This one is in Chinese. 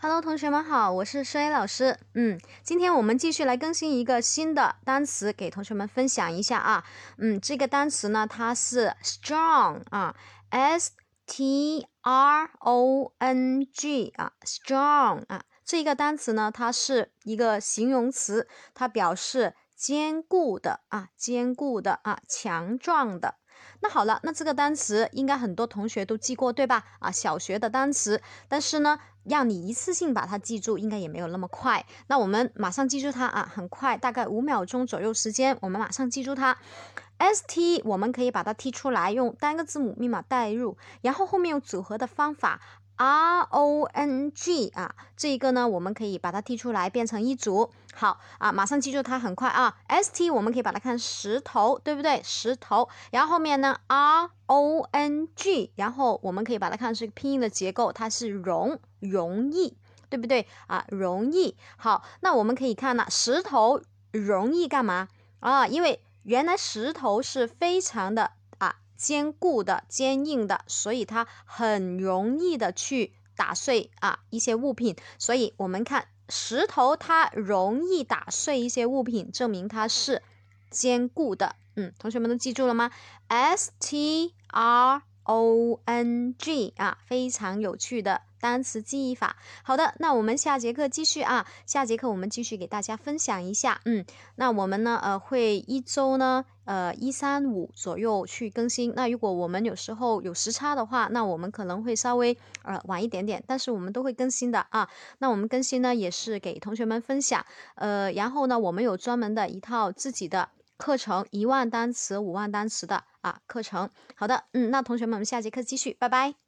Hello，同学们好，我是施 A 老师。嗯，今天我们继续来更新一个新的单词，给同学们分享一下啊。嗯，这个单词呢，它是 strong 啊，S T R O N G 啊，strong 啊。这个单词呢，它是一个形容词，它表示坚固的啊，坚固的啊，强壮的。那好了，那这个单词应该很多同学都记过，对吧？啊，小学的单词，但是呢，让你一次性把它记住，应该也没有那么快。那我们马上记住它啊，很快，大概五秒钟左右时间，我们马上记住它。S T 我们可以把它踢出来，用单个字母密码代入，然后后面用组合的方法。R O N G 啊，这一个呢，我们可以把它踢出来，变成一组。好啊，马上记住它，很快啊。S T 我们可以把它看石头，对不对？石头。然后后面呢，R O N G，然后我们可以把它看成是拼音的结构，它是容容易，对不对啊？容易。好，那我们可以看呢，石头容易干嘛啊？因为原来石头是非常的啊。坚固的、坚硬的，所以它很容易的去打碎啊一些物品。所以我们看石头，它容易打碎一些物品，证明它是坚固的。嗯，同学们都记住了吗？S T R O N G 啊，非常有趣的。单词记忆法，好的，那我们下节课继续啊。下节课我们继续给大家分享一下，嗯，那我们呢，呃，会一周呢，呃，一三五左右去更新。那如果我们有时候有时差的话，那我们可能会稍微呃晚一点点，但是我们都会更新的啊。那我们更新呢，也是给同学们分享，呃，然后呢，我们有专门的一套自己的课程，一万单词、五万单词的啊课程。好的，嗯，那同学们，我们下节课继续，拜拜。